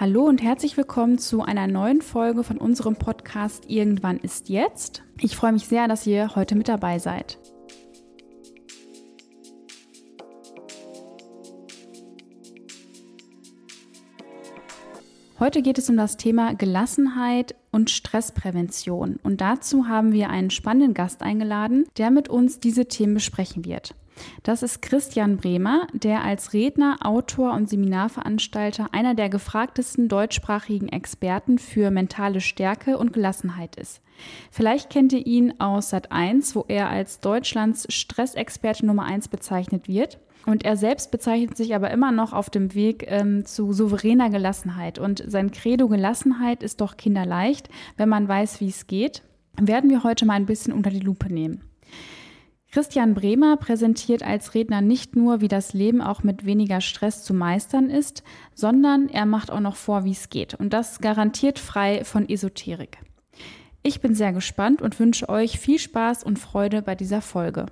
Hallo und herzlich willkommen zu einer neuen Folge von unserem Podcast Irgendwann ist jetzt. Ich freue mich sehr, dass ihr heute mit dabei seid. Heute geht es um das Thema Gelassenheit und Stressprävention. Und dazu haben wir einen spannenden Gast eingeladen, der mit uns diese Themen besprechen wird. Das ist Christian Bremer, der als Redner, Autor und Seminarveranstalter einer der gefragtesten deutschsprachigen Experten für mentale Stärke und Gelassenheit ist. Vielleicht kennt ihr ihn aus Sat1, wo er als Deutschlands Stressexperte Nummer 1 bezeichnet wird. Und er selbst bezeichnet sich aber immer noch auf dem Weg ähm, zu souveräner Gelassenheit. Und sein Credo Gelassenheit ist doch kinderleicht, wenn man weiß, wie es geht. Werden wir heute mal ein bisschen unter die Lupe nehmen. Christian Bremer präsentiert als Redner nicht nur, wie das Leben auch mit weniger Stress zu meistern ist, sondern er macht auch noch vor, wie es geht. Und das garantiert frei von Esoterik. Ich bin sehr gespannt und wünsche euch viel Spaß und Freude bei dieser Folge.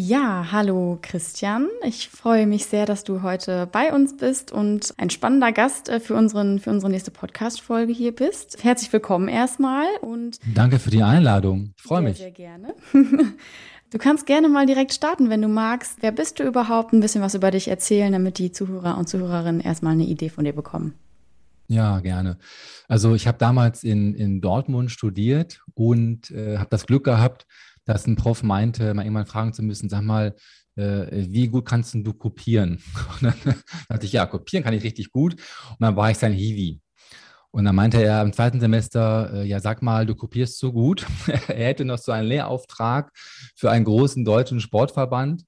Ja, hallo Christian. Ich freue mich sehr, dass du heute bei uns bist und ein spannender Gast äh, für, unseren, für unsere nächste Podcast-Folge hier bist. Herzlich willkommen erstmal und. Danke für die Einladung. Ich freue mich. Sehr gerne. Du kannst gerne mal direkt starten, wenn du magst. Wer bist du überhaupt? Ein bisschen was über dich erzählen, damit die Zuhörer und Zuhörerinnen erstmal eine Idee von dir bekommen. Ja, gerne. Also ich habe damals in, in Dortmund studiert und äh, habe das Glück gehabt, dass ein Prof meinte, mal irgendwann fragen zu müssen, sag mal, äh, wie gut kannst du kopieren? Und dann dachte ich, ja, kopieren kann ich richtig gut. Und dann war ich sein Hiwi. Und dann meinte er im zweiten Semester, äh, ja, sag mal, du kopierst so gut. er hätte noch so einen Lehrauftrag für einen großen deutschen Sportverband.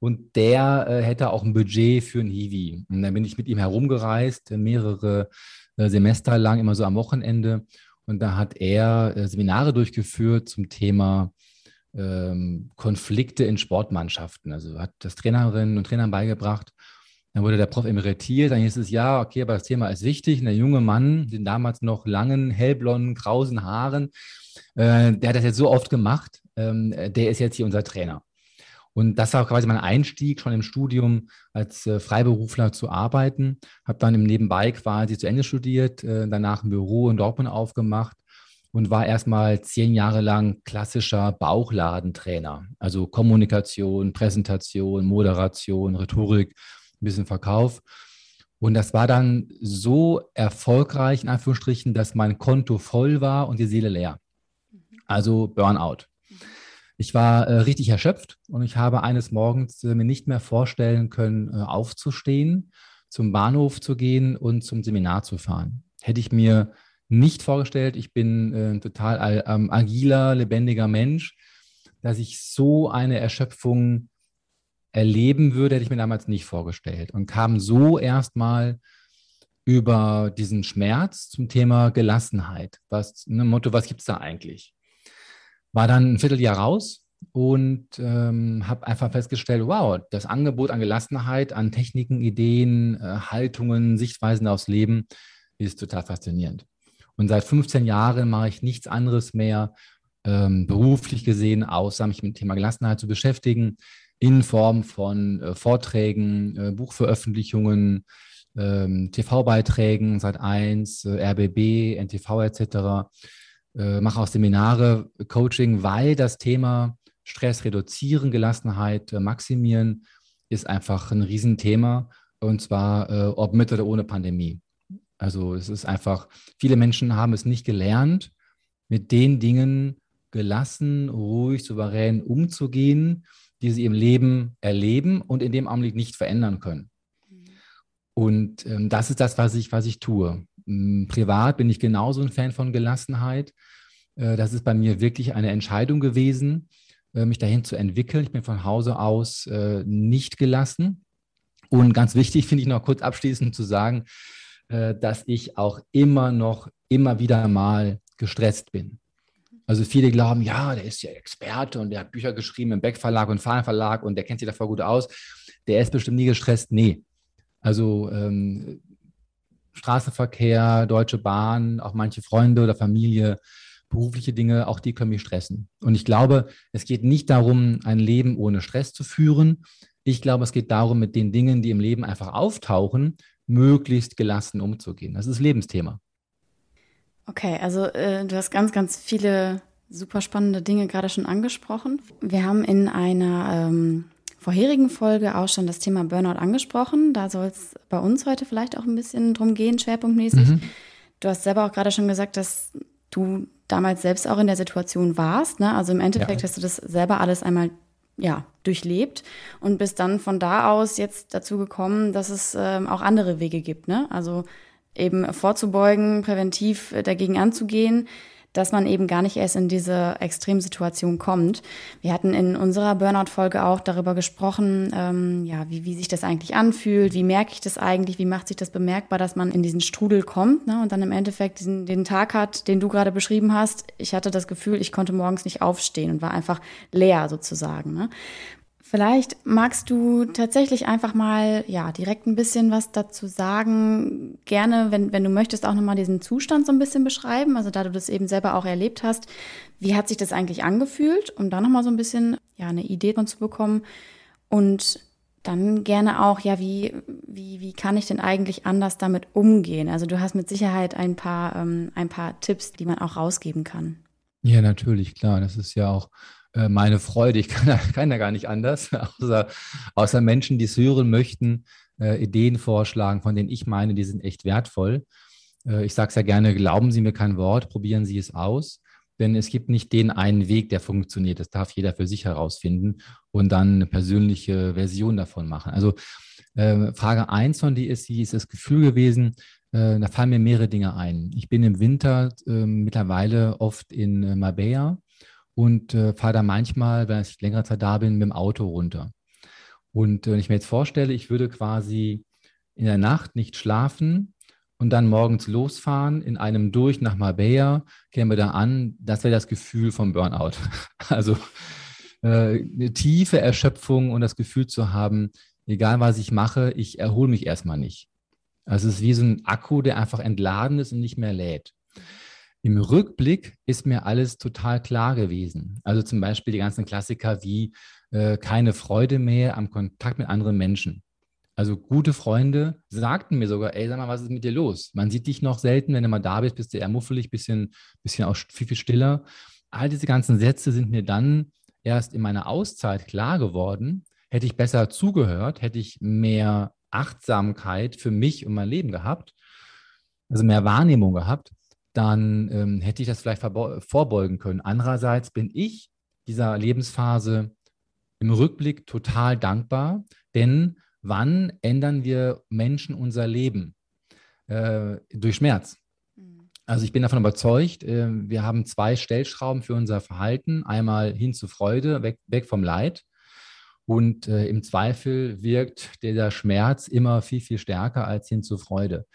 Und der äh, hätte auch ein Budget für ein Hiwi. Und dann bin ich mit ihm herumgereist, mehrere Semester lang, immer so am Wochenende. Und da hat er Seminare durchgeführt zum Thema ähm, Konflikte in Sportmannschaften. Also hat das Trainerinnen und Trainern beigebracht. Dann wurde der Prof emeritiert, dann hieß es, ja, okay, aber das Thema ist wichtig. Und der junge Mann, den damals noch langen, hellblonden, krausen Haaren, äh, der hat das jetzt so oft gemacht, ähm, der ist jetzt hier unser Trainer. Und das war quasi mein Einstieg schon im Studium als äh, Freiberufler zu arbeiten. Habe dann im Nebenbei quasi zu Ende studiert, äh, danach ein Büro in Dortmund aufgemacht und war erstmal zehn Jahre lang klassischer Bauchladentrainer. Also Kommunikation, Präsentation, Moderation, Rhetorik, ein bisschen Verkauf. Und das war dann so erfolgreich, in Anführungsstrichen, dass mein Konto voll war und die Seele leer. Also Burnout. Ich war äh, richtig erschöpft und ich habe eines Morgens äh, mir nicht mehr vorstellen können, äh, aufzustehen, zum Bahnhof zu gehen und zum Seminar zu fahren. Hätte ich mir nicht vorgestellt. Ich bin äh, ein total ähm, agiler, lebendiger Mensch. Dass ich so eine Erschöpfung erleben würde, hätte ich mir damals nicht vorgestellt. Und kam so erstmal über diesen Schmerz zum Thema Gelassenheit. Was, ne, Motto, was gibt es da eigentlich? War dann ein Vierteljahr raus und ähm, habe einfach festgestellt, wow, das Angebot an Gelassenheit, an Techniken, Ideen, äh, Haltungen, Sichtweisen aufs Leben ist total faszinierend. Und seit 15 Jahren mache ich nichts anderes mehr ähm, beruflich gesehen, außer mich mit dem Thema Gelassenheit zu beschäftigen, in Form von äh, Vorträgen, äh, Buchveröffentlichungen, ähm, TV-Beiträgen, seit 1, äh, RBB, NTV etc. Äh, mache auch Seminare, Coaching, weil das Thema Stress reduzieren, Gelassenheit äh, maximieren ist einfach ein Riesenthema und zwar äh, ob mit oder ohne Pandemie. Also es ist einfach, viele Menschen haben es nicht gelernt, mit den Dingen gelassen, ruhig, souverän umzugehen, die sie im Leben erleben und in dem Augenblick nicht verändern können. Mhm. Und ähm, das ist das, was ich, was ich tue. Ähm, privat bin ich genauso ein Fan von Gelassenheit. Äh, das ist bei mir wirklich eine Entscheidung gewesen, äh, mich dahin zu entwickeln. Ich bin von Hause aus äh, nicht gelassen. Und ganz wichtig finde ich noch kurz abschließend zu sagen, äh, dass ich auch immer noch, immer wieder mal gestresst bin. Also viele glauben, ja, der ist ja Experte und der hat Bücher geschrieben im Beck Verlag und Fahlen Verlag und der kennt sich davor gut aus. Der ist bestimmt nie gestresst. Nee. Also ähm, Straßenverkehr, Deutsche Bahn, auch manche Freunde oder Familie, berufliche Dinge, auch die können mich stressen. Und ich glaube, es geht nicht darum, ein Leben ohne Stress zu führen. Ich glaube, es geht darum, mit den Dingen, die im Leben einfach auftauchen, möglichst gelassen umzugehen. Das ist Lebensthema. Okay, also äh, du hast ganz, ganz viele super spannende Dinge gerade schon angesprochen. Wir haben in einer ähm, vorherigen Folge auch schon das Thema Burnout angesprochen. Da soll es bei uns heute vielleicht auch ein bisschen drum gehen, schwerpunktmäßig. Mhm. Du hast selber auch gerade schon gesagt, dass du damals selbst auch in der Situation warst. Ne? Also im Endeffekt ja. hast du das selber alles einmal ja, durchlebt und bist dann von da aus jetzt dazu gekommen, dass es ähm, auch andere Wege gibt. Ne? Also eben vorzubeugen, präventiv dagegen anzugehen dass man eben gar nicht erst in diese Extremsituation kommt. Wir hatten in unserer Burnout-Folge auch darüber gesprochen, ähm, ja, wie, wie sich das eigentlich anfühlt, wie merke ich das eigentlich, wie macht sich das bemerkbar, dass man in diesen Strudel kommt ne, und dann im Endeffekt diesen, den Tag hat, den du gerade beschrieben hast. Ich hatte das Gefühl, ich konnte morgens nicht aufstehen und war einfach leer sozusagen. Ne? Vielleicht magst du tatsächlich einfach mal, ja, direkt ein bisschen was dazu sagen. Gerne, wenn, wenn du möchtest, auch nochmal diesen Zustand so ein bisschen beschreiben. Also da du das eben selber auch erlebt hast. Wie hat sich das eigentlich angefühlt? Um da nochmal so ein bisschen, ja, eine Idee von zu bekommen. Und dann gerne auch, ja, wie, wie, wie kann ich denn eigentlich anders damit umgehen? Also du hast mit Sicherheit ein paar, ähm, ein paar Tipps, die man auch rausgeben kann. Ja, natürlich, klar. Das ist ja auch meine Freude. Ich kann, kann ja gar nicht anders, außer, außer Menschen, die es hören möchten, äh, Ideen vorschlagen, von denen ich meine, die sind echt wertvoll. Äh, ich sage es ja gerne, glauben Sie mir kein Wort, probieren Sie es aus. Denn es gibt nicht den einen Weg, der funktioniert. Das darf jeder für sich herausfinden und dann eine persönliche Version davon machen. Also äh, Frage eins von dir ist, wie ist das Gefühl gewesen? Äh, da fallen mir mehrere Dinge ein. Ich bin im Winter äh, mittlerweile oft in äh, Marbella und äh, fahre da manchmal, wenn ich längere Zeit da bin, mit dem Auto runter. Und äh, wenn ich mir jetzt vorstelle, ich würde quasi in der Nacht nicht schlafen und dann morgens losfahren in einem durch nach Marbella, käme da an, das wäre das Gefühl vom Burnout. Also äh, eine tiefe Erschöpfung und das Gefühl zu haben, egal was ich mache, ich erhole mich erstmal nicht. Also es ist wie so ein Akku, der einfach entladen ist und nicht mehr lädt. Im Rückblick ist mir alles total klar gewesen. Also zum Beispiel die ganzen Klassiker wie äh, keine Freude mehr am Kontakt mit anderen Menschen. Also gute Freunde sagten mir sogar, ey, sag mal, was ist mit dir los? Man sieht dich noch selten, wenn du mal da bist, bist du eher muffelig, bisschen, bisschen auch viel, viel stiller. All diese ganzen Sätze sind mir dann erst in meiner Auszeit klar geworden. Hätte ich besser zugehört, hätte ich mehr Achtsamkeit für mich und mein Leben gehabt, also mehr Wahrnehmung gehabt, dann ähm, hätte ich das vielleicht vorbeugen können. Andererseits bin ich dieser Lebensphase im Rückblick total dankbar, denn wann ändern wir Menschen unser Leben? Äh, durch Schmerz. Mhm. Also ich bin davon überzeugt, äh, wir haben zwei Stellschrauben für unser Verhalten. Einmal hin zu Freude, weg, weg vom Leid. Und äh, im Zweifel wirkt dieser Schmerz immer viel, viel stärker als hin zu Freude.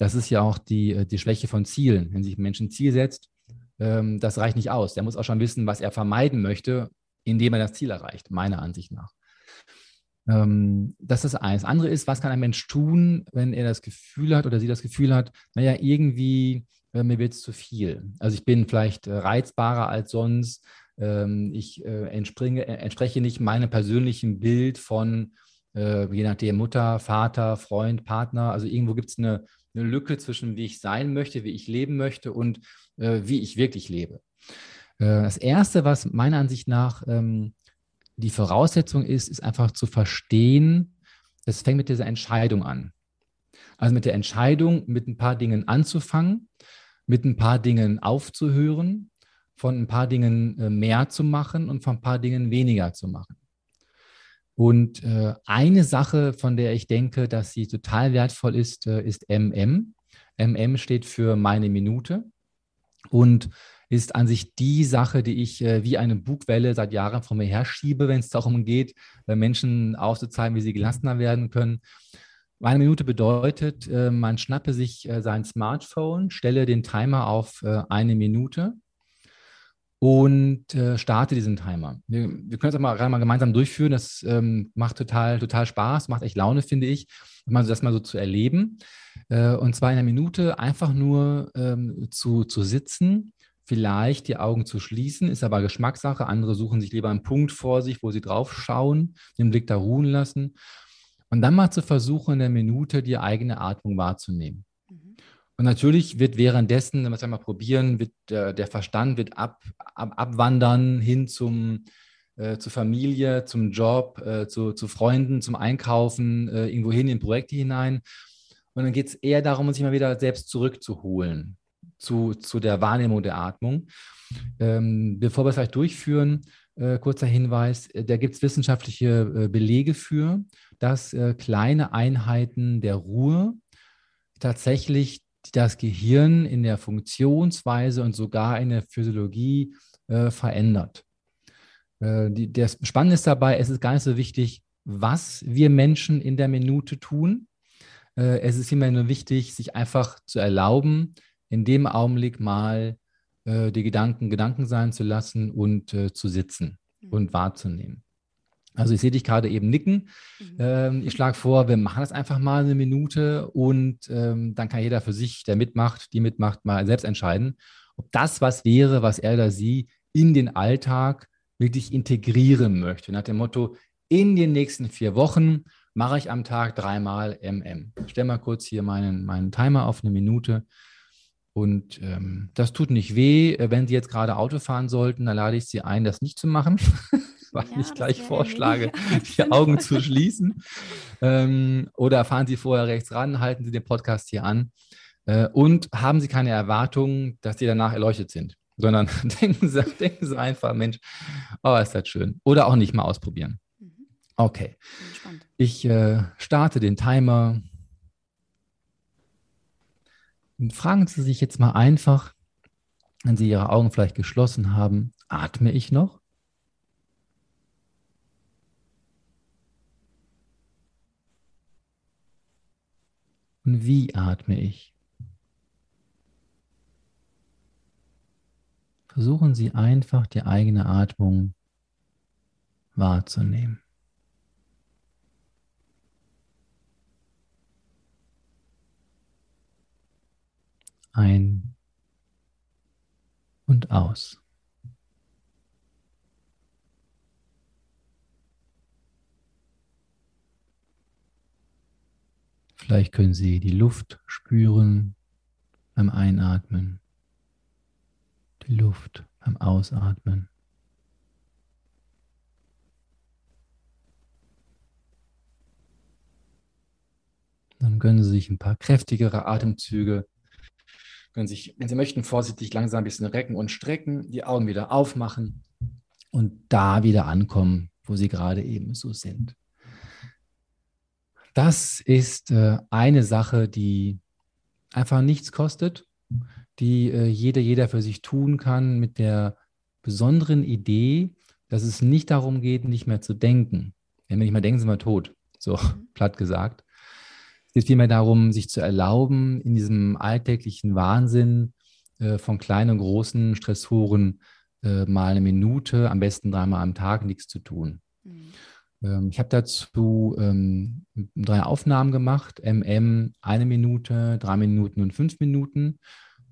Das ist ja auch die, äh, die Schwäche von Zielen. Wenn sich ein Mensch ein Ziel setzt, ähm, das reicht nicht aus. Der muss auch schon wissen, was er vermeiden möchte, indem er das Ziel erreicht, meiner Ansicht nach. Ähm, das ist. Das andere ist, was kann ein Mensch tun, wenn er das Gefühl hat oder sie das Gefühl hat, naja, irgendwie, äh, mir wird es zu viel. Also ich bin vielleicht äh, reizbarer als sonst. Ähm, ich äh, äh, entspreche nicht meinem persönlichen Bild von, je nachdem, Mutter, Vater, Freund, Partner. Also irgendwo gibt es eine, eine Lücke zwischen wie ich sein möchte, wie ich leben möchte und äh, wie ich wirklich lebe. Äh, das Erste, was meiner Ansicht nach ähm, die Voraussetzung ist, ist einfach zu verstehen, es fängt mit dieser Entscheidung an. Also mit der Entscheidung, mit ein paar Dingen anzufangen, mit ein paar Dingen aufzuhören, von ein paar Dingen äh, mehr zu machen und von ein paar Dingen weniger zu machen. Und äh, eine Sache, von der ich denke, dass sie total wertvoll ist, äh, ist MM. MM steht für meine Minute und ist an sich die Sache, die ich äh, wie eine Bugwelle seit Jahren vor mir herschiebe, wenn es darum geht, äh, Menschen aufzuzeigen, wie sie gelassener werden können. Meine Minute bedeutet, äh, man schnappe sich äh, sein Smartphone, stelle den Timer auf eine Minute und äh, starte diesen Timer. Wir, wir können auch mal, mal gemeinsam durchführen. Das ähm, macht total, total Spaß, macht echt Laune, finde ich, mal, das mal so zu erleben. Äh, und zwar in einer Minute einfach nur ähm, zu, zu sitzen, vielleicht die Augen zu schließen, ist aber Geschmackssache. Andere suchen sich lieber einen Punkt vor sich, wo sie drauf schauen, den Blick da ruhen lassen. Und dann mal zu versuchen, in der Minute die eigene Atmung wahrzunehmen. Und natürlich wird währenddessen, wenn wir es einmal probieren, wird äh, der Verstand wird ab, ab, abwandern hin zum, äh, zur Familie, zum Job, äh, zu, zu Freunden, zum Einkaufen, äh, irgendwo hin in Projekte hinein. Und dann geht es eher darum, sich mal wieder selbst zurückzuholen zu, zu der Wahrnehmung der Atmung. Ähm, bevor wir es vielleicht durchführen, äh, kurzer Hinweis, äh, da gibt es wissenschaftliche äh, Belege für, dass kleine Einheiten der Ruhe tatsächlich das Gehirn in der Funktionsweise und sogar in der Physiologie äh, verändert. Äh, die, das Spannende ist dabei, es ist gar nicht so wichtig, was wir Menschen in der Minute tun. es ist immer nur wichtig, sich einfach zu erlauben, in dem Augenblick mal äh, die Gedanken Gedanken sein zu lassen und äh, zu sitzen mhm. und wahrzunehmen. Also ich sehe dich gerade eben nicken. Mhm. Ähm, ich schlage vor, wir machen das einfach mal eine Minute und ähm, dann kann jeder für sich, der mitmacht, die mitmacht, mal selbst entscheiden, ob das was wäre, was er oder sie in den Alltag wirklich integrieren möchte. Nach dem Motto, in den nächsten vier Wochen mache ich am Tag dreimal MM. Ich stelle mal kurz hier meinen, meinen Timer auf eine Minute. Und ähm, das tut nicht weh. Wenn Sie jetzt gerade Auto fahren sollten, dann lade ich Sie ein, das nicht zu machen, weil ja, ich gleich vorschlage, die Augen zu schließen. Ähm, oder fahren Sie vorher rechts ran, halten Sie den Podcast hier an äh, und haben Sie keine Erwartungen, dass Sie danach erleuchtet sind, sondern denken Sie, denken Sie einfach, Mensch, oh, ist das schön. Oder auch nicht mal ausprobieren. Mhm. Okay. Ich äh, starte den Timer und fragen Sie sich jetzt mal einfach, wenn Sie Ihre Augen vielleicht geschlossen haben, atme ich noch? Und wie atme ich? Versuchen Sie einfach die eigene Atmung wahrzunehmen. ein und aus. Vielleicht können Sie die Luft spüren beim Einatmen, die Luft beim Ausatmen. Dann gönnen Sie sich ein paar kräftigere Atemzüge können sich, wenn Sie möchten, vorsichtig langsam ein bisschen recken und strecken, die Augen wieder aufmachen und da wieder ankommen, wo Sie gerade eben so sind. Das ist äh, eine Sache, die einfach nichts kostet, die äh, jeder, jeder für sich tun kann, mit der besonderen Idee, dass es nicht darum geht, nicht mehr zu denken. Wenn wir nicht mehr denken, sind wir tot, so mhm. platt gesagt, es geht vielmehr darum, sich zu erlauben, in diesem alltäglichen Wahnsinn äh, von kleinen und großen Stressoren äh, mal eine Minute, am besten dreimal am Tag nichts zu tun. Mhm. Ähm, ich habe dazu ähm, drei Aufnahmen gemacht, MM eine Minute, drei Minuten und fünf Minuten.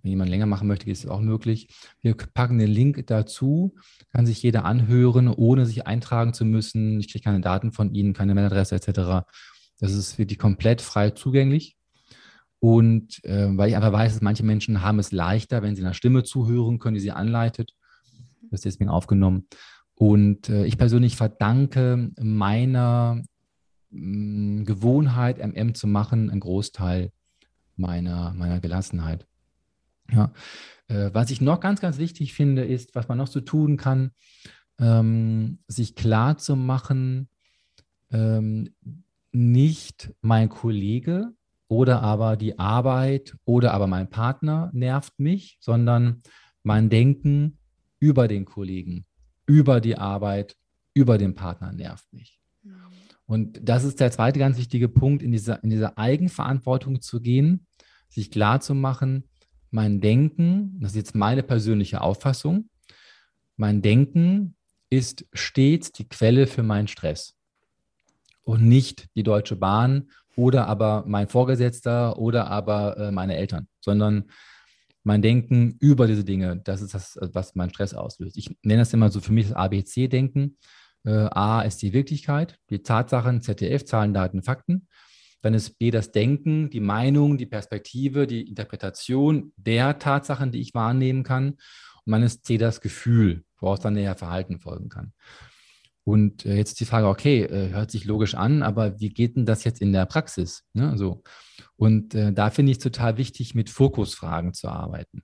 Wenn jemand länger machen möchte, ist es auch möglich. Wir packen den Link dazu, kann sich jeder anhören, ohne sich eintragen zu müssen. Ich kriege keine Daten von Ihnen, keine Mailadresse etc. Das ist wirklich komplett frei zugänglich. Und äh, weil ich einfach weiß, dass manche Menschen haben es leichter, wenn sie einer Stimme zuhören können, die sie anleitet. Das ist deswegen aufgenommen. Und äh, ich persönlich verdanke meiner mh, mm, Gewohnheit, MM zu machen, einen Großteil meiner, meiner Gelassenheit. Ja. Äh, was ich noch ganz, ganz wichtig finde, ist, was man noch so tun kann, ähm, sich klar zu machen, ähm, nicht mein Kollege oder aber die Arbeit oder aber mein Partner nervt mich, sondern mein Denken über den Kollegen, über die Arbeit, über den Partner nervt mich. Mhm. Und das ist der zweite ganz wichtige Punkt, in dieser, in dieser Eigenverantwortung zu gehen, sich klar zu machen, mein Denken, das ist jetzt meine persönliche Auffassung, mein Denken ist stets die Quelle für meinen Stress und nicht die Deutsche Bahn oder aber mein Vorgesetzter oder aber äh, meine Eltern, sondern mein Denken über diese Dinge, das ist das, was meinen Stress auslöst. Ich nenne das immer so für mich das ABC-Denken. Äh, A ist die Wirklichkeit, die Tatsachen, ZDF, Zahlen, Daten, Fakten. Dann ist B das Denken, die Meinung, die Perspektive, die Interpretation der Tatsachen, die ich wahrnehmen kann. Und dann ist C das Gefühl, woraus dann näher Verhalten folgen kann. Und äh, jetzt die Frage, okay, äh, hört sich logisch an, aber wie geht denn das jetzt in der Praxis? Ne? So. Und äh, da finde ich es total wichtig, mit Fokusfragen zu arbeiten.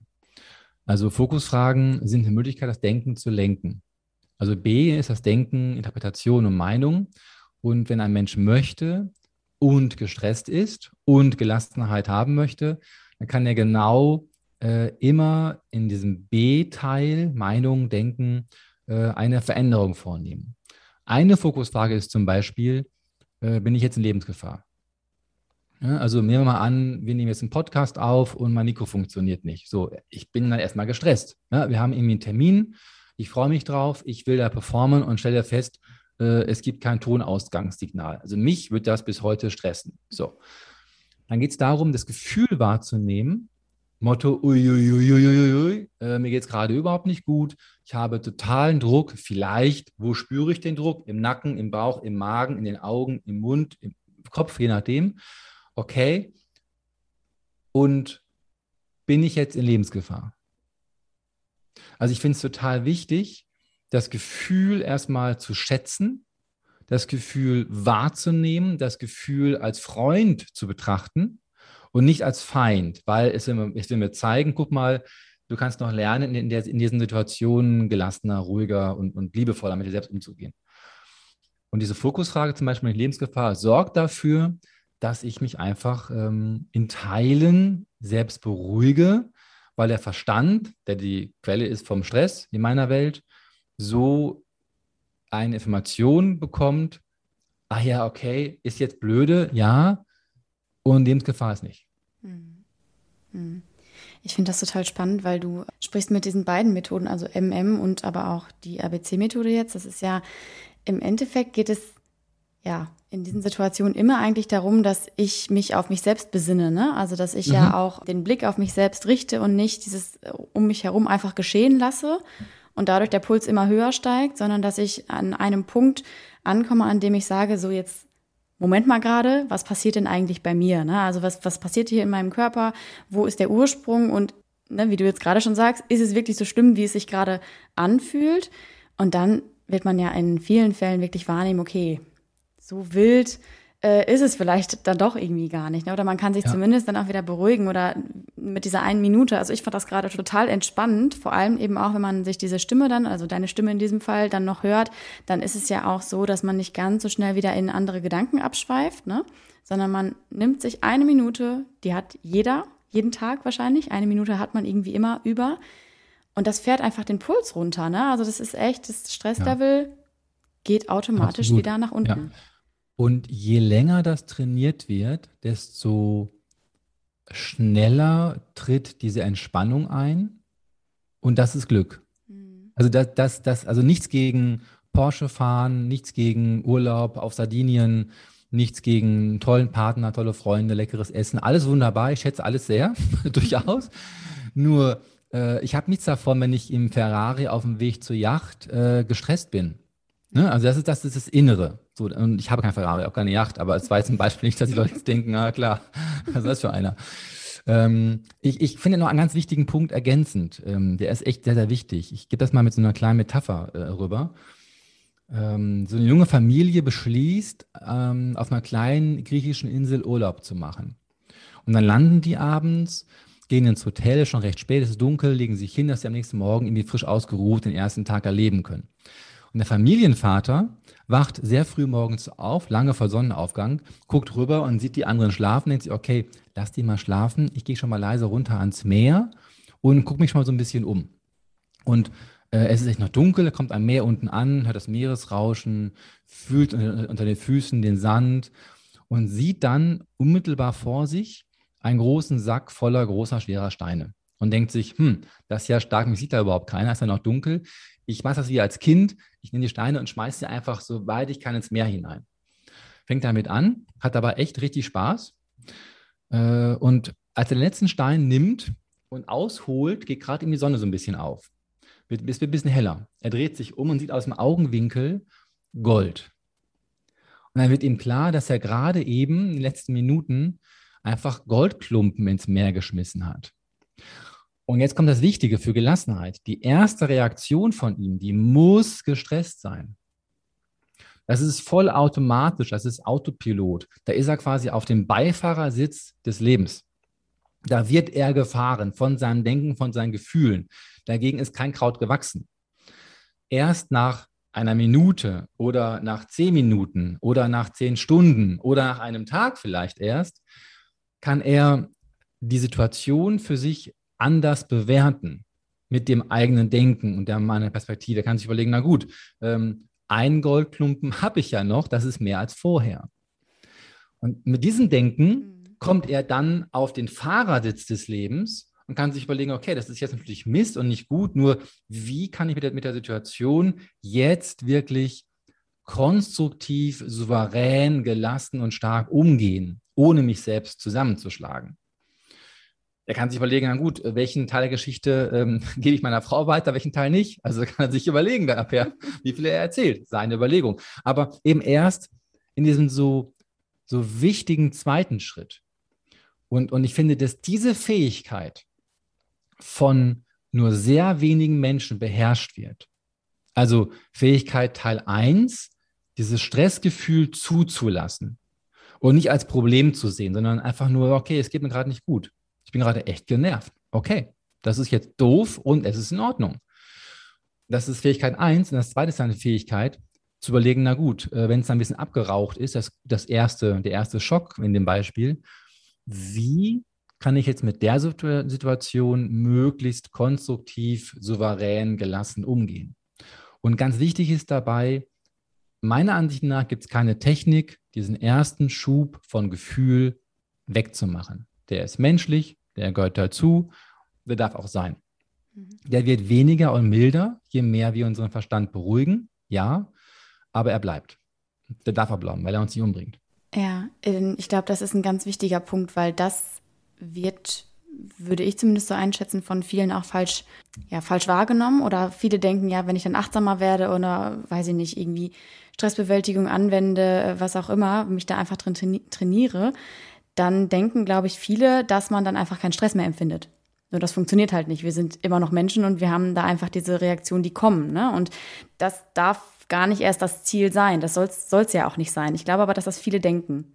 Also Fokusfragen sind eine Möglichkeit, das Denken zu lenken. Also B ist das Denken, Interpretation und Meinung. Und wenn ein Mensch möchte und gestresst ist und Gelassenheit haben möchte, dann kann er genau äh, immer in diesem B-Teil, Meinung, Denken, äh, eine Veränderung vornehmen. Eine Fokusfrage ist zum Beispiel, äh, bin ich jetzt in Lebensgefahr? Ja, also nehmen wir mal an, wir nehmen jetzt einen Podcast auf und mein Mikro funktioniert nicht. So, ich bin dann erstmal gestresst. Ja, wir haben irgendwie einen Termin, ich freue mich drauf, ich will da performen und stelle fest, äh, es gibt kein Tonausgangssignal. Also mich wird das bis heute stressen. So, dann geht es darum, das Gefühl wahrzunehmen, Motto, uiuiuiuiui, äh, mir geht es gerade überhaupt nicht gut, ich habe totalen Druck, vielleicht, wo spüre ich den Druck? Im Nacken, im Bauch, im Magen, in den Augen, im Mund, im Kopf, je nachdem. Okay, und bin ich jetzt in Lebensgefahr? Also ich finde es total wichtig, das Gefühl erstmal zu schätzen, das Gefühl wahrzunehmen, das Gefühl als Freund zu betrachten und nicht als Feind, weil es will, es will mir zeigen, guck mal, du kannst noch lernen, in, der, in diesen Situationen gelassener, ruhiger und, und liebevoller mit dir selbst umzugehen. Und diese Fokusfrage zum Beispiel mit Lebensgefahr sorgt dafür, dass ich mich einfach ähm, in Teilen selbst beruhige, weil der Verstand, der die Quelle ist vom Stress in meiner Welt, so eine Information bekommt, ah ja, okay, ist jetzt blöde, ja, und Lebensgefahr ist nicht. Hm. Ich finde das total spannend, weil du sprichst mit diesen beiden Methoden, also MM und aber auch die ABC-Methode jetzt. Das ist ja, im Endeffekt geht es ja in diesen Situationen immer eigentlich darum, dass ich mich auf mich selbst besinne. Ne? Also, dass ich mhm. ja auch den Blick auf mich selbst richte und nicht dieses äh, um mich herum einfach geschehen lasse und dadurch der Puls immer höher steigt, sondern dass ich an einem Punkt ankomme, an dem ich sage, so jetzt Moment mal gerade, was passiert denn eigentlich bei mir? Ne? Also was, was passiert hier in meinem Körper? Wo ist der Ursprung? Und ne, wie du jetzt gerade schon sagst, ist es wirklich so schlimm, wie es sich gerade anfühlt? Und dann wird man ja in vielen Fällen wirklich wahrnehmen, okay, so wild äh, ist es vielleicht dann doch irgendwie gar nicht. Ne? Oder man kann sich ja. zumindest dann auch wieder beruhigen oder mit dieser einen Minute. Also ich fand das gerade total entspannend, vor allem eben auch, wenn man sich diese Stimme dann, also deine Stimme in diesem Fall, dann noch hört, dann ist es ja auch so, dass man nicht ganz so schnell wieder in andere Gedanken abschweift, ne? sondern man nimmt sich eine Minute, die hat jeder, jeden Tag wahrscheinlich, eine Minute hat man irgendwie immer über. Und das fährt einfach den Puls runter. Ne? Also das ist echt, das Stresslevel ja. geht automatisch Absolut. wieder nach unten. Ja. Und je länger das trainiert wird, desto schneller tritt diese Entspannung ein. Und das ist Glück. Mhm. Also das, das, das, also nichts gegen Porsche fahren, nichts gegen Urlaub auf Sardinien, nichts gegen einen tollen Partner, tolle Freunde, leckeres Essen. Alles wunderbar. Ich schätze alles sehr, durchaus. Nur äh, ich habe nichts davon, wenn ich im Ferrari auf dem Weg zur Yacht äh, gestresst bin. Ne? Also das ist, das ist das Innere. So, und ich habe kein Ferrari, auch keine Yacht, aber es war jetzt ein Beispiel nicht, dass die Leute jetzt denken, ah klar, was ist das für einer? Ähm, ich, ich finde noch einen ganz wichtigen Punkt ergänzend. Ähm, der ist echt sehr, sehr wichtig. Ich gebe das mal mit so einer kleinen Metapher äh, rüber. Ähm, so eine junge Familie beschließt, ähm, auf einer kleinen griechischen Insel Urlaub zu machen. Und dann landen die abends, gehen ins Hotel, schon recht spät, es ist dunkel, legen sich hin, dass sie am nächsten Morgen irgendwie frisch ausgeruht den ersten Tag erleben können. Und der Familienvater wacht sehr früh morgens auf, lange vor Sonnenaufgang, guckt rüber und sieht die anderen schlafen, denkt sich, okay, lass die mal schlafen, ich gehe schon mal leise runter ans Meer und gucke mich schon mal so ein bisschen um. Und äh, es ist echt noch dunkel, er kommt am Meer unten an, hört das Meeresrauschen, fühlt unter, unter den Füßen den Sand und sieht dann unmittelbar vor sich einen großen Sack voller großer, schwerer Steine und denkt sich, hm, das ist ja stark, mich sieht da überhaupt keiner, ist ja noch dunkel ich mache das wie als Kind. Ich nehme die Steine und schmeiße sie einfach so weit ich kann ins Meer hinein. Fängt damit an, hat aber echt richtig Spaß. Äh, und als er den letzten Stein nimmt und ausholt, geht gerade ihm die Sonne so ein bisschen auf. Es wird ein bisschen heller. Er dreht sich um und sieht aus dem Augenwinkel, Gold. Und dann wird ihm klar, dass er gerade eben in den letzten Minuten einfach Goldklumpen ins Meer geschmissen hat. Und jetzt kommt das Wichtige für Gelassenheit. Die erste Reaktion von ihm, die muss gestresst sein. Das ist voll automatisch, das ist Autopilot. Da ist er quasi auf dem Beifahrersitz des Lebens. Da wird er gefahren von seinem Denken, von seinen Gefühlen. Dagegen ist kein Kraut gewachsen. Erst nach einer Minute oder nach zehn Minuten oder nach zehn Stunden oder nach einem Tag vielleicht erst, kann er die Situation für sich anders bewerten mit dem eigenen Denken und der meiner Perspektive. Er kann sich überlegen, na gut, ähm, ein Goldklumpen habe ich ja noch, das ist mehr als vorher. Und mit diesem Denken mhm. kommt er dann auf den Fahrersitz des Lebens und kann sich überlegen, okay, das ist jetzt natürlich Mist und nicht gut, nur wie kann ich mit der, mit der Situation jetzt wirklich konstruktiv, souverän, gelassen und stark umgehen, ohne mich selbst zusammenzuschlagen. Er kann sich überlegen, na gut, welchen Teil der Geschichte ähm, gebe ich meiner Frau weiter, welchen Teil nicht. Also kann er sich überlegen, nachher, wie viel er erzählt. Seine Überlegung. Aber eben erst in diesem so, so wichtigen zweiten Schritt. Und, und ich finde, dass diese Fähigkeit von nur sehr wenigen Menschen beherrscht wird. Also Fähigkeit Teil 1, dieses Stressgefühl zuzulassen und nicht als Problem zu sehen, sondern einfach nur, okay, es geht mir gerade nicht gut bin gerade echt genervt. Okay, das ist jetzt doof und es ist in Ordnung. Das ist Fähigkeit 1 und das zweite ist eine Fähigkeit, zu überlegen, na gut, äh, wenn es ein bisschen abgeraucht ist, das, das erste, der erste Schock in dem Beispiel, wie kann ich jetzt mit der Situation möglichst konstruktiv, souverän, gelassen umgehen? Und ganz wichtig ist dabei, meiner Ansicht nach gibt es keine Technik, diesen ersten Schub von Gefühl wegzumachen der ist menschlich, der gehört dazu, der darf auch sein. Mhm. Der wird weniger und milder, je mehr wir unseren Verstand beruhigen, ja, aber er bleibt. Der darf er bleiben, weil er uns nicht umbringt. Ja, ich glaube, das ist ein ganz wichtiger Punkt, weil das wird, würde ich zumindest so einschätzen, von vielen auch falsch, ja, falsch wahrgenommen. Oder viele denken, ja, wenn ich dann achtsamer werde oder, weiß ich nicht, irgendwie Stressbewältigung anwende, was auch immer, mich da einfach drin trainiere, dann denken, glaube ich, viele, dass man dann einfach keinen Stress mehr empfindet. Nur das funktioniert halt nicht. Wir sind immer noch Menschen und wir haben da einfach diese Reaktionen, die kommen. Ne? Und das darf gar nicht erst das Ziel sein. Das soll es ja auch nicht sein. Ich glaube aber, dass das viele denken.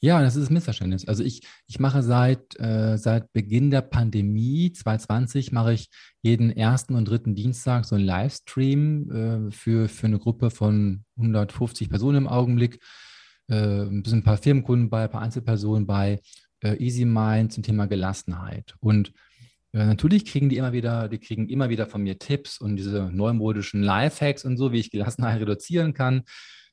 Ja, das ist ein Missverständnis. Also ich, ich mache seit, äh, seit Beginn der Pandemie 2020 mache ich jeden ersten und dritten Dienstag so einen Livestream äh, für, für eine Gruppe von 150 Personen im Augenblick äh, ein bisschen ein paar Firmenkunden bei, ein paar Einzelpersonen bei, äh, Easy Mind zum Thema Gelassenheit. Und äh, natürlich kriegen die immer wieder, die kriegen immer wieder von mir Tipps und diese neumodischen Lifehacks und so, wie ich Gelassenheit reduzieren kann.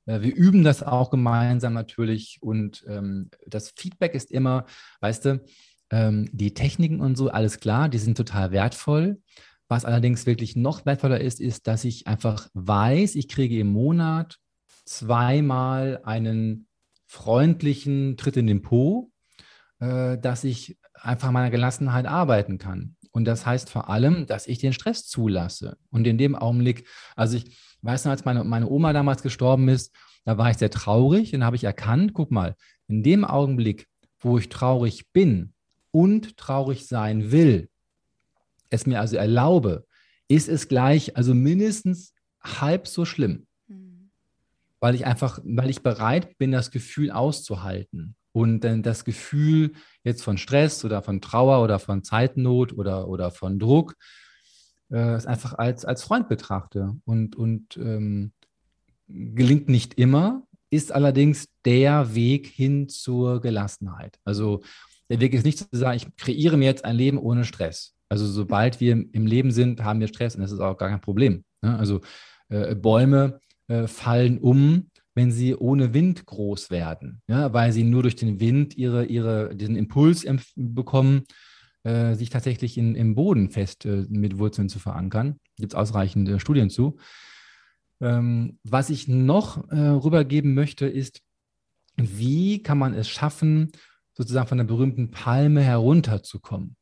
Äh, wir üben das auch gemeinsam natürlich und ähm, das Feedback ist immer, weißt du, ähm, die Techniken und so, alles klar, die sind total wertvoll. Was allerdings wirklich noch wertvoller ist, ist, dass ich einfach weiß, ich kriege im Monat zweimal einen freundlichen Tritt in den Po, äh, dass ich einfach meiner Gelassenheit arbeiten kann. Und das heißt vor allem, dass ich den Stress zulasse. Und in dem Augenblick, also ich weiß noch, als meine, meine Oma damals gestorben ist, da war ich sehr traurig und habe ich erkannt, guck mal, in dem Augenblick, wo ich traurig bin und traurig sein will, es mir also erlaube, ist es gleich, also mindestens halb so schlimm weil ich einfach, weil ich bereit bin, das Gefühl auszuhalten. Und dann das Gefühl jetzt von Stress oder von Trauer oder von Zeitnot oder, oder von Druck äh, einfach als, als Freund betrachte. Und, und ähm, gelingt nicht immer, ist allerdings der Weg hin zur Gelassenheit. Also der Weg ist nicht zu sagen, ich kreiere mir jetzt ein Leben ohne Stress. Also sobald wir im Leben sind, haben wir Stress und das ist auch gar kein Problem. Ne? Also äh, Bäume äh, fallen um, wenn sie ohne Wind groß werden, ja, weil sie nur durch den Wind ihre, ihre, diesen Impuls bekommen, äh, sich tatsächlich in, im Boden fest äh, mit Wurzeln zu verankern. Gibt es ausreichende Studien zu. Ähm, was ich noch äh, rübergeben möchte, ist, wie kann man es schaffen, sozusagen von der berühmten Palme herunterzukommen?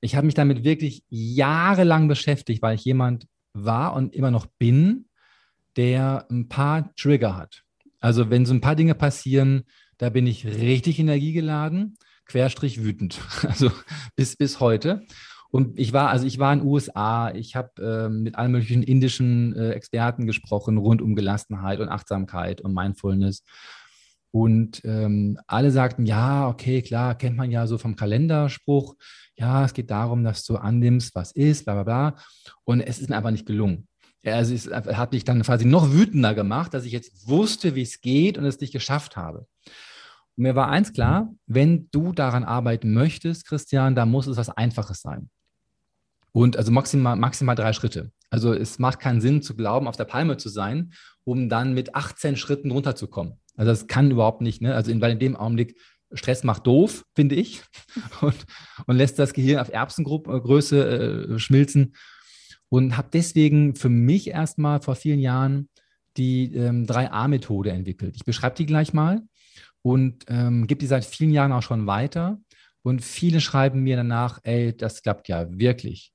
Ich habe mich damit wirklich jahrelang beschäftigt, weil ich jemand war und immer noch bin, der ein paar Trigger hat. Also wenn so ein paar Dinge passieren, da bin ich richtig energiegeladen, querstrich wütend. Also bis, bis heute. Und ich war, also ich war in den USA, ich habe ähm, mit allen möglichen indischen äh, Experten gesprochen rund um Gelassenheit und Achtsamkeit und Mindfulness. Und ähm, alle sagten, ja, okay, klar, kennt man ja so vom Kalenderspruch. Ja, es geht darum, dass du annimmst, was ist, bla bla bla. Und es ist mir einfach nicht gelungen. Ja, also es hat mich dann quasi noch wütender gemacht, dass ich jetzt wusste, wie es geht und es nicht geschafft habe. Und mir war eins klar, wenn du daran arbeiten möchtest, Christian, dann muss es was Einfaches sein. Und also maximal, maximal drei Schritte. Also es macht keinen Sinn zu glauben, auf der Palme zu sein, um dann mit 18 Schritten runterzukommen. Also das kann überhaupt nicht, ne? Also in, weil in dem Augenblick Stress macht doof, finde ich, und, und lässt das Gehirn auf Erbsengröße äh, schmilzen. Und habe deswegen für mich erstmal vor vielen Jahren die ähm, 3a-Methode entwickelt. Ich beschreibe die gleich mal und ähm, gebe die seit vielen Jahren auch schon weiter. Und viele schreiben mir danach, ey, das klappt ja wirklich.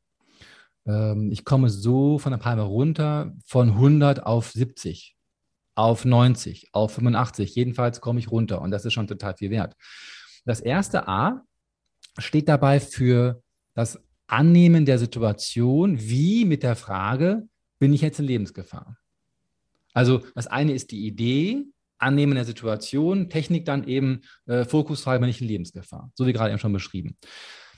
Ähm, ich komme so von der Palme runter von 100 auf 70 auf 90, auf 85. Jedenfalls komme ich runter und das ist schon total viel wert. Das erste A steht dabei für das Annehmen der Situation, wie mit der Frage, bin ich jetzt in Lebensgefahr? Also das eine ist die Idee, Annehmen der Situation, Technik dann eben äh, Fokusfrage, bin ich in Lebensgefahr, so wie gerade eben schon beschrieben.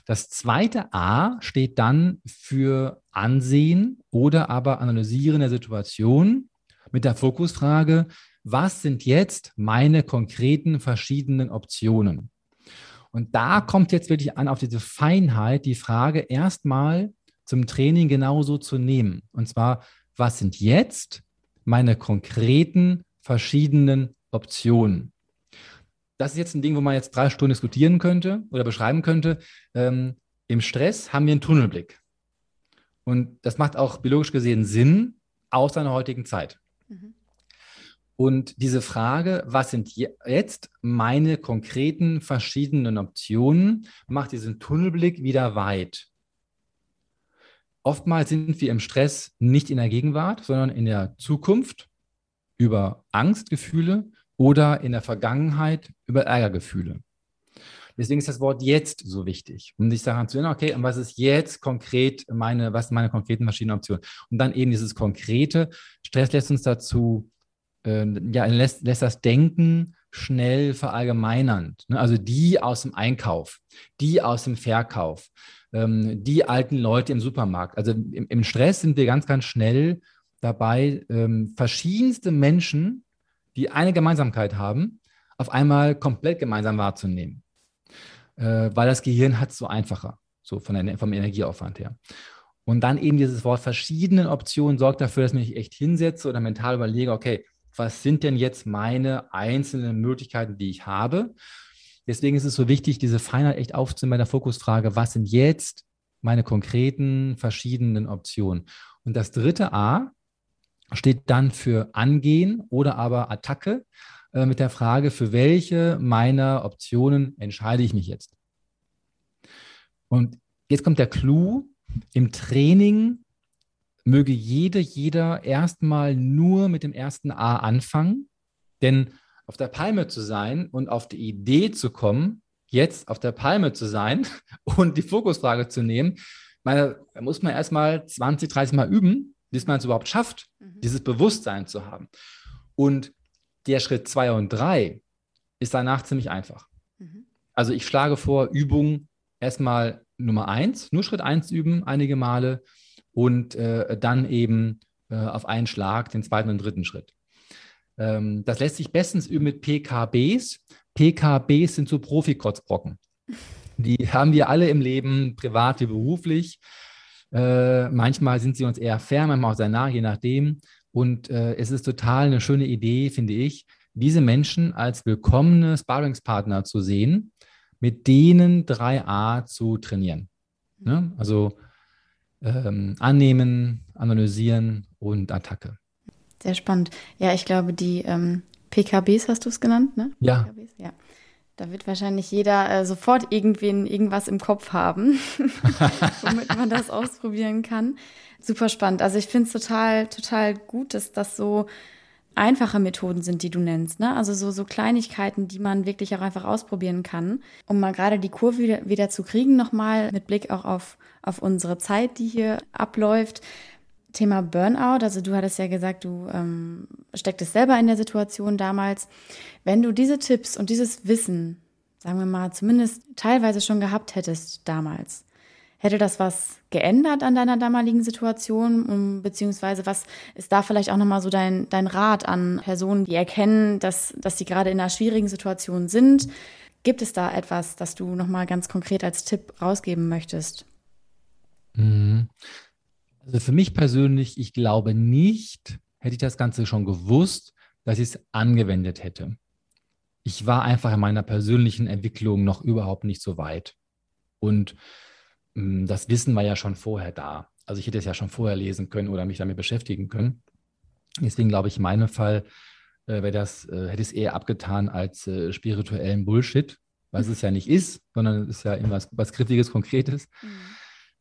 Das zweite A steht dann für Ansehen oder aber Analysieren der Situation mit der Fokusfrage, was sind jetzt meine konkreten verschiedenen Optionen? Und da kommt jetzt wirklich an auf diese Feinheit, die Frage erstmal zum Training genauso zu nehmen. Und zwar, was sind jetzt meine konkreten verschiedenen Optionen? Das ist jetzt ein Ding, wo man jetzt drei Stunden diskutieren könnte oder beschreiben könnte. Ähm, Im Stress haben wir einen Tunnelblick. Und das macht auch biologisch gesehen Sinn aus seiner heutigen Zeit. Mhm. Und diese Frage, was sind jetzt meine konkreten verschiedenen Optionen, macht diesen Tunnelblick wieder weit. Oftmals sind wir im Stress nicht in der Gegenwart, sondern in der Zukunft über Angstgefühle oder in der Vergangenheit über Ärgergefühle. Deswegen ist das Wort jetzt so wichtig, um sich daran zu erinnern, okay, und was ist jetzt konkret meine, was sind meine konkreten verschiedenen Optionen? Und dann eben dieses konkrete. Stress lässt uns dazu, äh, ja, lässt, lässt das Denken schnell verallgemeinernd. Ne? Also die aus dem Einkauf, die aus dem Verkauf, ähm, die alten Leute im Supermarkt. Also im, im, Stress sind wir ganz, ganz schnell dabei, ähm, verschiedenste Menschen, die eine Gemeinsamkeit haben, auf einmal komplett gemeinsam wahrzunehmen äh, weil das Gehirn hat es so einfacher, so von der, vom Energieaufwand her. Und dann eben dieses Wort verschiedenen Optionen sorgt dafür, dass ich mich echt hinsetze oder mental überlege, okay, was sind denn jetzt meine einzelnen Möglichkeiten, die ich habe? Deswegen ist es so wichtig, diese Feinheit echt aufzunehmen bei der Fokusfrage, was sind jetzt meine konkreten verschiedenen Optionen? Und das dritte A steht dann für Angehen oder aber Attacke. Äh, mit der Frage, für welche meiner Optionen entscheide ich mich jetzt? Und jetzt kommt der Clou. Im Training möge jede, jeder erstmal nur mit dem ersten A anfangen, denn auf der Palme zu sein und auf die Idee zu kommen, jetzt auf der Palme zu sein und die Fokusfrage zu nehmen, meine, da muss man erstmal 20, 30 Mal üben, bis man es überhaupt schafft, mhm. dieses Bewusstsein zu haben. Und der Schritt zwei und drei ist danach ziemlich einfach. Mhm. Also ich schlage vor, Übung erstmal Nummer eins, nur Schritt eins üben, einige Male und äh, dann eben äh, auf einen Schlag den zweiten und dritten Schritt. Ähm, das lässt sich bestens üben mit PKBs. PKBs sind so Profikotzbrocken. Die haben wir alle im Leben, privat wie beruflich. Äh, manchmal sind sie uns eher fern, manchmal auch sehr nah, je nachdem. Und äh, es ist total eine schöne Idee, finde ich, diese Menschen als willkommene Sparringspartner zu sehen, mit denen 3a zu trainieren. Ne? Also ähm, annehmen, analysieren und Attacke. Sehr spannend. Ja, ich glaube, die ähm, PKBs hast du es genannt, ne? Ja. PKBs, ja. Da wird wahrscheinlich jeder äh, sofort irgendwen irgendwas im Kopf haben, womit man das ausprobieren kann. Super spannend. Also ich finde es total, total gut, dass das so einfache Methoden sind, die du nennst. Ne? Also so, so Kleinigkeiten, die man wirklich auch einfach ausprobieren kann, um mal gerade die Kurve wieder, wieder zu kriegen, nochmal mit Blick auch auf, auf unsere Zeit, die hier abläuft. Thema Burnout, also du hattest ja gesagt, du ähm, stecktest selber in der Situation damals. Wenn du diese Tipps und dieses Wissen, sagen wir mal, zumindest teilweise schon gehabt hättest damals, hätte das was geändert an deiner damaligen Situation? Um, beziehungsweise was ist da vielleicht auch nochmal so dein, dein Rat an Personen, die erkennen, dass, dass sie gerade in einer schwierigen Situation sind? Gibt es da etwas, das du nochmal ganz konkret als Tipp rausgeben möchtest? Mhm. Also für mich persönlich, ich glaube nicht, hätte ich das Ganze schon gewusst, dass ich es angewendet hätte. Ich war einfach in meiner persönlichen Entwicklung noch überhaupt nicht so weit. Und das Wissen war ja schon vorher da. Also ich hätte es ja schon vorher lesen können oder mich damit beschäftigen können. Deswegen glaube ich, in meinem Fall äh, wäre das, äh, hätte es eher abgetan als äh, spirituellen Bullshit, was es ja nicht ist, sondern es ist ja irgendwas was Griffiges, Konkretes. Mhm.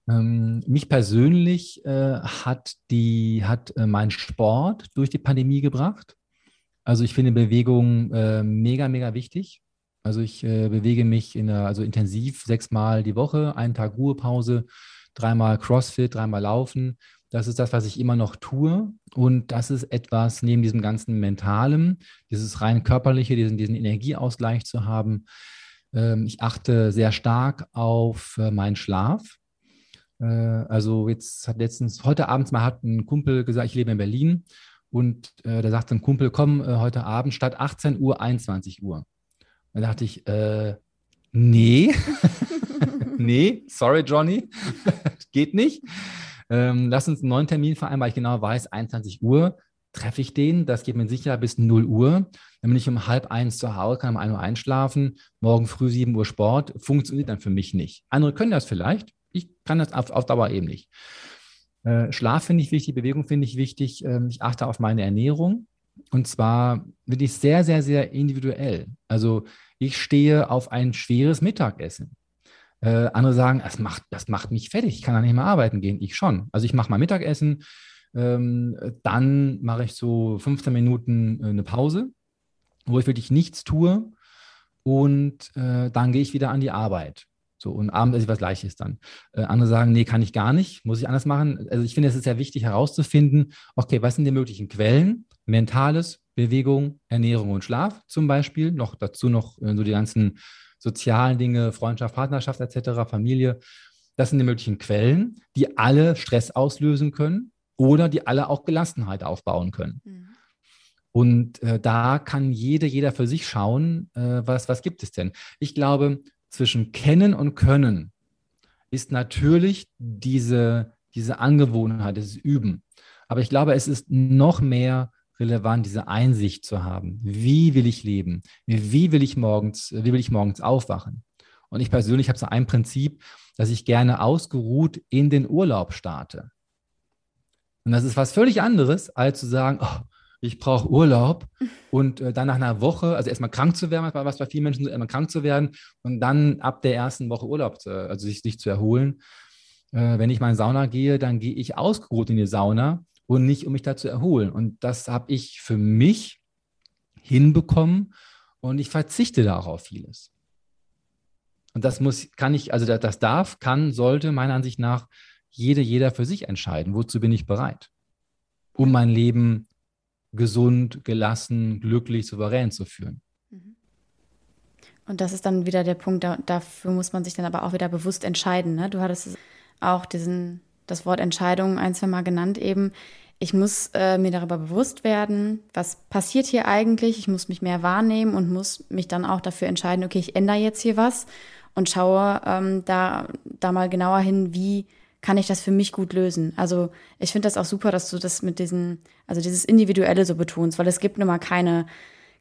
Ähm, mich persönlich äh, hat, die, hat äh, mein Sport durch die Pandemie gebracht. Also ich finde Bewegung äh, mega, mega wichtig. Also ich äh, bewege mich in der, also intensiv sechsmal die Woche, einen Tag Ruhepause, dreimal CrossFit, dreimal Laufen. Das ist das, was ich immer noch tue. Und das ist etwas neben diesem ganzen Mentalen, dieses rein körperliche, diesen, diesen Energieausgleich zu haben. Ähm, ich achte sehr stark auf äh, meinen Schlaf. Äh, also jetzt hat letztens, heute Abend mal hat ein Kumpel gesagt, ich lebe in Berlin und äh, da sagt ein Kumpel, komm äh, heute Abend statt 18 Uhr 21 Uhr. Da dachte ich, äh, nee, nee, sorry Johnny, geht nicht. Ähm, lass uns einen neuen Termin vereinbaren, weil ich genau weiß, 21 Uhr treffe ich den. Das geht mir sicher bis 0 Uhr. Dann bin ich um halb eins zu Hause, kann um 1 Uhr einschlafen, morgen früh 7 Uhr Sport. Funktioniert dann für mich nicht. Andere können das vielleicht. Ich kann das auf, auf Dauer eben nicht. Äh, Schlaf finde ich wichtig, Bewegung finde ich wichtig. Ähm, ich achte auf meine Ernährung. Und zwar bin ich sehr, sehr, sehr individuell. Also ich stehe auf ein schweres Mittagessen. Äh, andere sagen, das macht, das macht mich fertig, ich kann da nicht mehr arbeiten gehen. Ich schon. Also ich mache mal Mittagessen, ähm, dann mache ich so 15 Minuten äh, eine Pause, wo ich wirklich nichts tue und äh, dann gehe ich wieder an die Arbeit. So, und abends ich was Gleiches dann. Äh, andere sagen, nee, kann ich gar nicht, muss ich anders machen. Also ich finde, es ist sehr wichtig herauszufinden, okay, was sind die möglichen Quellen? Mentales, Bewegung, Ernährung und Schlaf zum Beispiel. Noch dazu noch äh, so die ganzen sozialen Dinge, Freundschaft, Partnerschaft etc., Familie. Das sind die möglichen Quellen, die alle Stress auslösen können oder die alle auch Gelassenheit aufbauen können. Mhm. Und äh, da kann jede, jeder für sich schauen, äh, was, was gibt es denn. Ich glaube, zwischen Kennen und Können ist natürlich diese, diese Angewohnheit, das Üben. Aber ich glaube, es ist noch mehr relevant, diese Einsicht zu haben. Wie will ich leben? Wie will ich morgens, wie will ich morgens aufwachen? Und ich persönlich habe so ein Prinzip, dass ich gerne ausgeruht in den Urlaub starte. Und das ist was völlig anderes, als zu sagen, oh, ich brauche Urlaub und äh, dann nach einer Woche, also erstmal krank zu werden, was bei vielen Menschen so, erstmal krank zu werden und dann ab der ersten Woche Urlaub, zu, also sich, sich zu erholen. Äh, wenn ich mal in Sauna gehe, dann gehe ich ausgeruht in die Sauna und nicht, um mich da zu erholen. Und das habe ich für mich hinbekommen und ich verzichte da auch auf vieles. Und das muss, kann ich, also das darf, kann, sollte meiner Ansicht nach jede, jeder für sich entscheiden. Wozu bin ich bereit? Um mein Leben gesund, gelassen, glücklich, souverän zu führen. Mhm. Und das ist dann wieder der Punkt, da, dafür muss man sich dann aber auch wieder bewusst entscheiden. Ne? Du hattest auch diesen, das Wort Entscheidung ein, zwei Mal genannt eben. Ich muss äh, mir darüber bewusst werden, was passiert hier eigentlich. Ich muss mich mehr wahrnehmen und muss mich dann auch dafür entscheiden, okay, ich ändere jetzt hier was und schaue ähm, da, da mal genauer hin, wie kann ich das für mich gut lösen. Also ich finde das auch super, dass du das mit diesen, also dieses Individuelle so betonst, weil es gibt nun mal keine,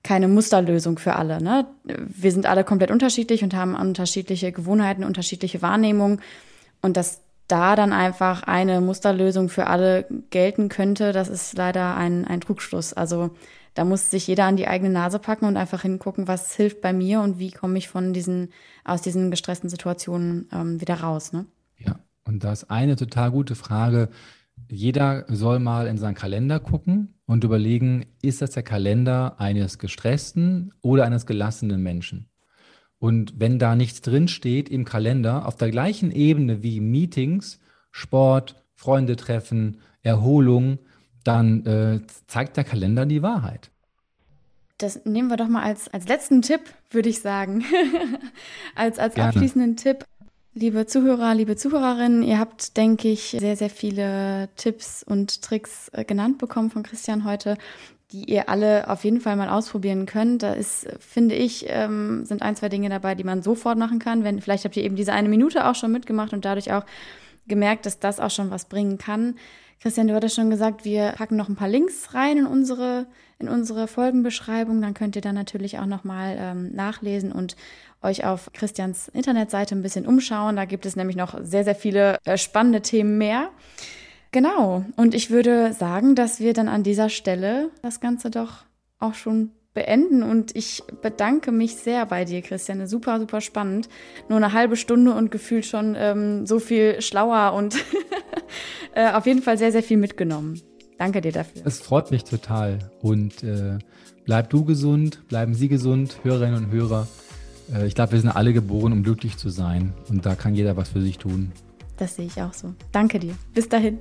keine Musterlösung für alle. Ne? Wir sind alle komplett unterschiedlich und haben unterschiedliche Gewohnheiten, unterschiedliche Wahrnehmungen. Und dass da dann einfach eine Musterlösung für alle gelten könnte, das ist leider ein, ein Trugschluss. Also da muss sich jeder an die eigene Nase packen und einfach hingucken, was hilft bei mir und wie komme ich von diesen, aus diesen gestressten Situationen ähm, wieder raus. Ne? Ja, und das ist eine total gute Frage. Jeder soll mal in seinen Kalender gucken und überlegen, ist das der Kalender eines gestressten oder eines gelassenen Menschen? Und wenn da nichts drinsteht im Kalender, auf der gleichen Ebene wie Meetings, Sport, Freunde treffen, Erholung, dann äh, zeigt der Kalender die Wahrheit. Das nehmen wir doch mal als, als letzten Tipp, würde ich sagen. als als abschließenden Tipp. Liebe Zuhörer, liebe Zuhörerinnen, ihr habt, denke ich, sehr, sehr viele Tipps und Tricks äh, genannt bekommen von Christian heute, die ihr alle auf jeden Fall mal ausprobieren könnt. Da ist, finde ich, ähm, sind ein, zwei Dinge dabei, die man sofort machen kann. Wenn, vielleicht habt ihr eben diese eine Minute auch schon mitgemacht und dadurch auch gemerkt, dass das auch schon was bringen kann. Christian, du hattest schon gesagt, wir packen noch ein paar Links rein in unsere, in unsere Folgenbeschreibung. Dann könnt ihr dann natürlich auch nochmal ähm, nachlesen und euch auf Christians Internetseite ein bisschen umschauen. Da gibt es nämlich noch sehr, sehr viele äh, spannende Themen mehr. Genau. Und ich würde sagen, dass wir dann an dieser Stelle das Ganze doch auch schon beenden und ich bedanke mich sehr bei dir, Christian. Super, super spannend. Nur eine halbe Stunde und gefühlt schon ähm, so viel schlauer und äh, auf jeden Fall sehr, sehr viel mitgenommen. Danke dir dafür. Es freut mich total und äh, bleib du gesund, bleiben Sie gesund, Hörerinnen und Hörer. Äh, ich glaube, wir sind alle geboren, um glücklich zu sein und da kann jeder was für sich tun. Das sehe ich auch so. Danke dir. Bis dahin.